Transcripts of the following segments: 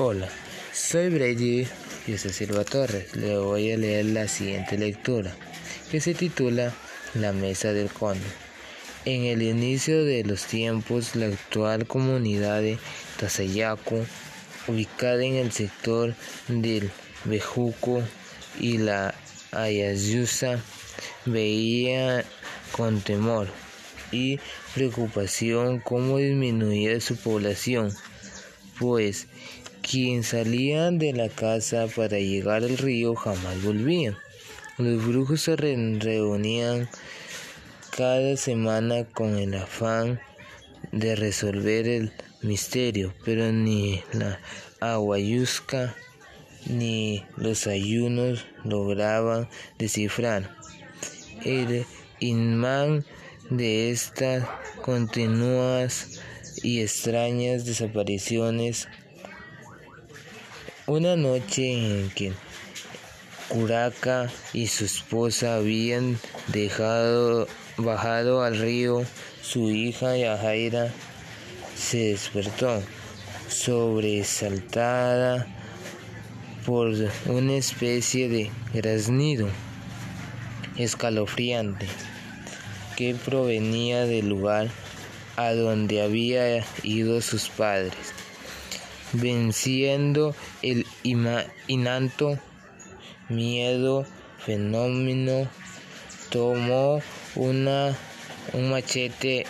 Hola, soy Brady José Silva Torres. Le voy a leer la siguiente lectura, que se titula La Mesa del Conde. En el inicio de los tiempos, la actual comunidad de Tasayaco, ubicada en el sector del Bejuco y la Ayayusa, veía con temor y preocupación cómo disminuía su población, pues quien salía de la casa para llegar al río jamás volvía. Los brujos se reunían cada semana con el afán de resolver el misterio, pero ni la aguayusca ni los ayunos lograban descifrar el imán de estas continuas y extrañas desapariciones una noche en que Curaca y su esposa habían dejado bajado al río, su hija Yajaira se despertó, sobresaltada por una especie de graznido escalofriante que provenía del lugar a donde había ido sus padres venciendo el inanto miedo fenómeno, tomó una, un machete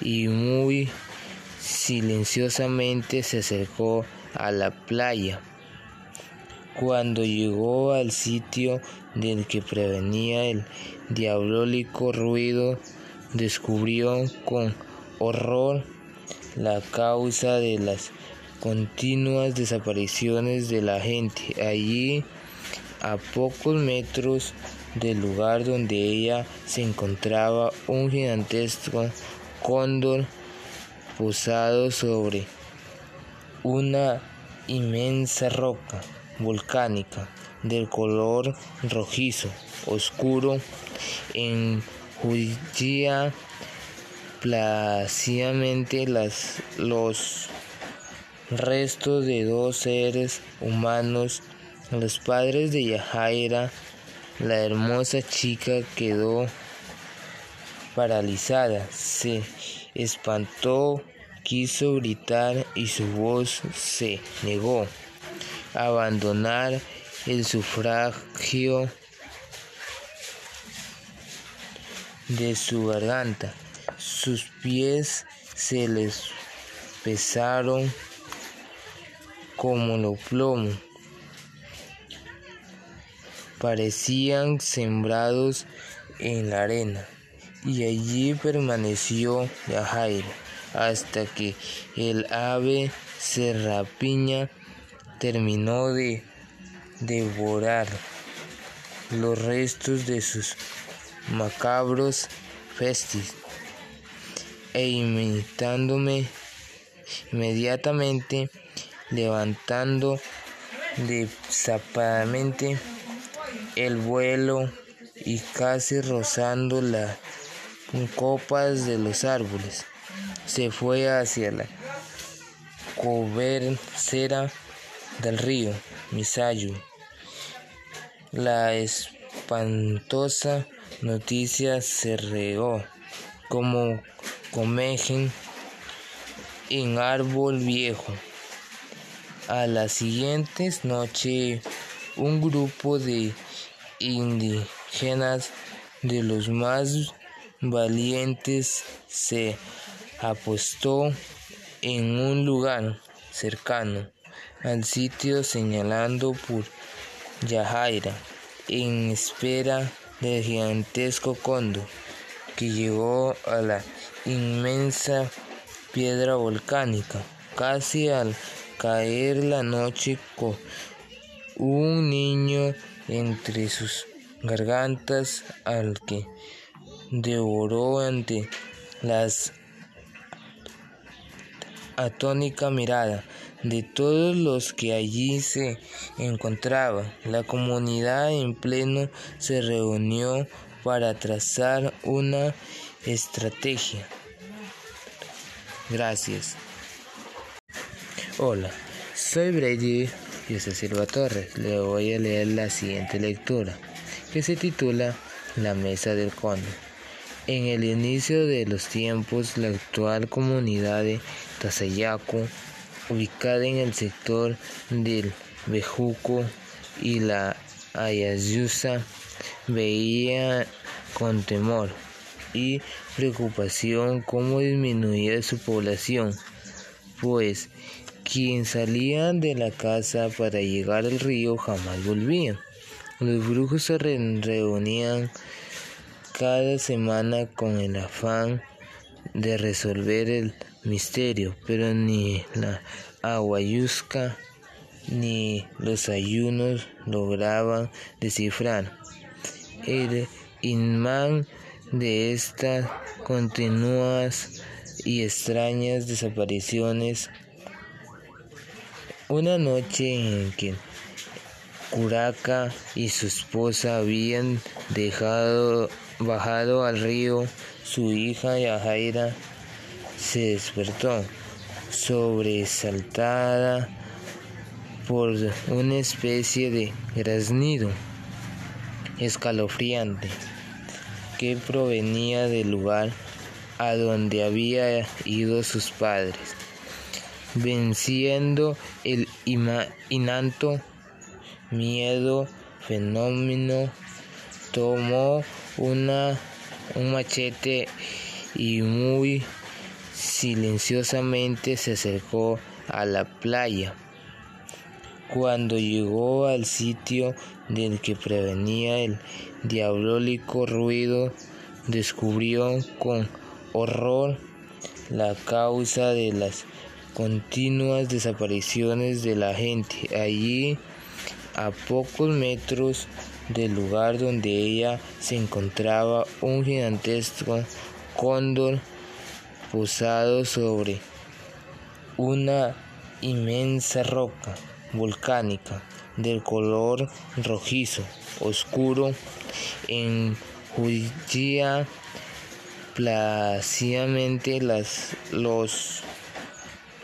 y muy silenciosamente se acercó a la playa. Cuando llegó al sitio del que prevenía el diabólico ruido, descubrió con horror la causa de las continuas desapariciones de la gente. Allí, a pocos metros del lugar donde ella se encontraba, un gigantesco cóndor posado sobre una inmensa roca volcánica del color rojizo oscuro enjullía plácidamente las, los restos de dos seres humanos, los padres de Yajaira, la hermosa chica quedó paralizada, se espantó, quiso gritar y su voz se negó abandonar el sufragio de su garganta. Sus pies se les pesaron como los plomos. Parecían sembrados en la arena y allí permaneció Yajaira hasta que el ave serrapiña terminó de devorar los restos de sus macabros festis e imitándome inmediatamente levantando desapadamente el vuelo y casi rozando las copas de los árboles. Se fue hacia la cobercera del río Misayo. La espantosa noticia se regó como comejen en árbol viejo. A la siguiente noche, un grupo de indígenas de los más valientes se apostó en un lugar cercano al sitio señalando por Yajaira en espera del gigantesco condo que llegó a la inmensa piedra volcánica casi al caer la noche con un niño entre sus gargantas al que devoró ante las atónica mirada de todos los que allí se encontraban. La comunidad en pleno se reunió para trazar una estrategia. Gracias. Hola, Soy Brady José Silva Torres. Le voy a leer la siguiente lectura, que se titula La Mesa del Conde. En el inicio de los tiempos, la actual comunidad de Tasayaco, ubicada en el sector del Bejuco y la Ayayusa, veía con temor y preocupación cómo disminuía su población, pues quien salía de la casa para llegar al río jamás volvía. Los brujos se reunían cada semana con el afán de resolver el misterio, pero ni la aguayusca ni los ayunos lograban descifrar el imán de estas continuas y extrañas desapariciones. Una noche en que Curaca y su esposa habían dejado bajado al río, su hija Yajaira se despertó sobresaltada por una especie de graznido escalofriante que provenía del lugar a donde había ido sus padres. Venciendo el inanto miedo fenómeno, tomó una, un machete y muy silenciosamente se acercó a la playa. Cuando llegó al sitio del que prevenía el diabólico ruido, descubrió con horror la causa de las continuas desapariciones de la gente. Allí, a pocos metros del lugar donde ella se encontraba, un gigantesco cóndor posado sobre una inmensa roca volcánica del color rojizo oscuro enjullía plácidamente las, los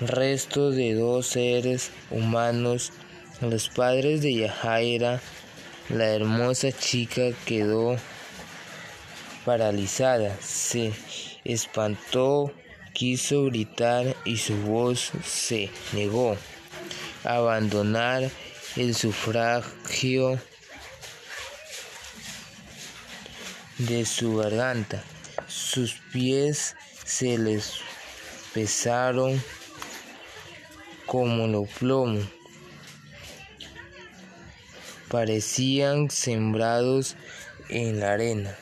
restos de dos seres humanos, los padres de Yajaira. La hermosa chica quedó paralizada, se espantó, quiso gritar y su voz se negó abandonar el sufragio de su garganta. Sus pies se les pesaron como lo plomo. Parecían sembrados en la arena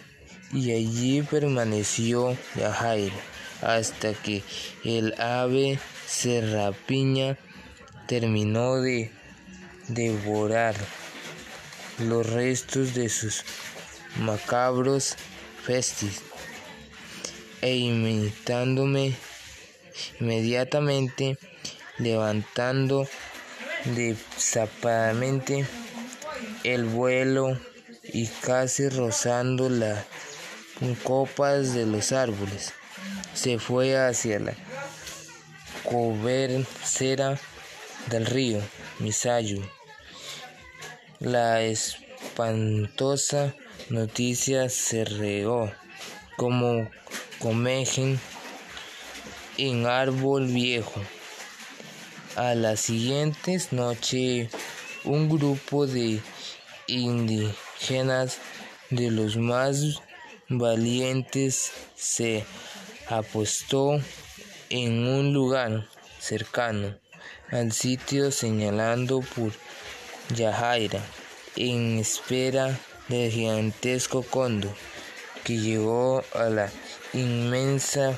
y allí permaneció Yajaira hasta que el ave serrapiña terminó de devorar los restos de sus macabros festis e imitándome inmediatamente levantando desapadamente el vuelo y casi rozando las copas de los árboles se fue hacia la cobercera del río Misayu. La espantosa noticia se regó como comejen en árbol viejo. A las siguientes noches, un grupo de indígenas de los más valientes se apostó en un lugar cercano al sitio señalando por Yajaira en espera del gigantesco cóndor que llegó a la inmensa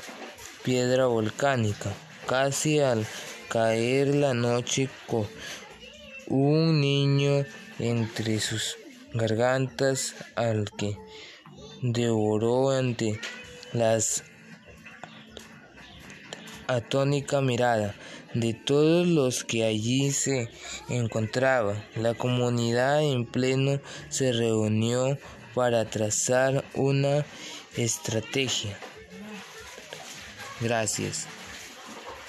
piedra volcánica casi al caer la noche con un niño entre sus gargantas al que devoró ante las atónica mirada de todos los que allí se encontraban. La comunidad en pleno se reunió para trazar una estrategia. Gracias.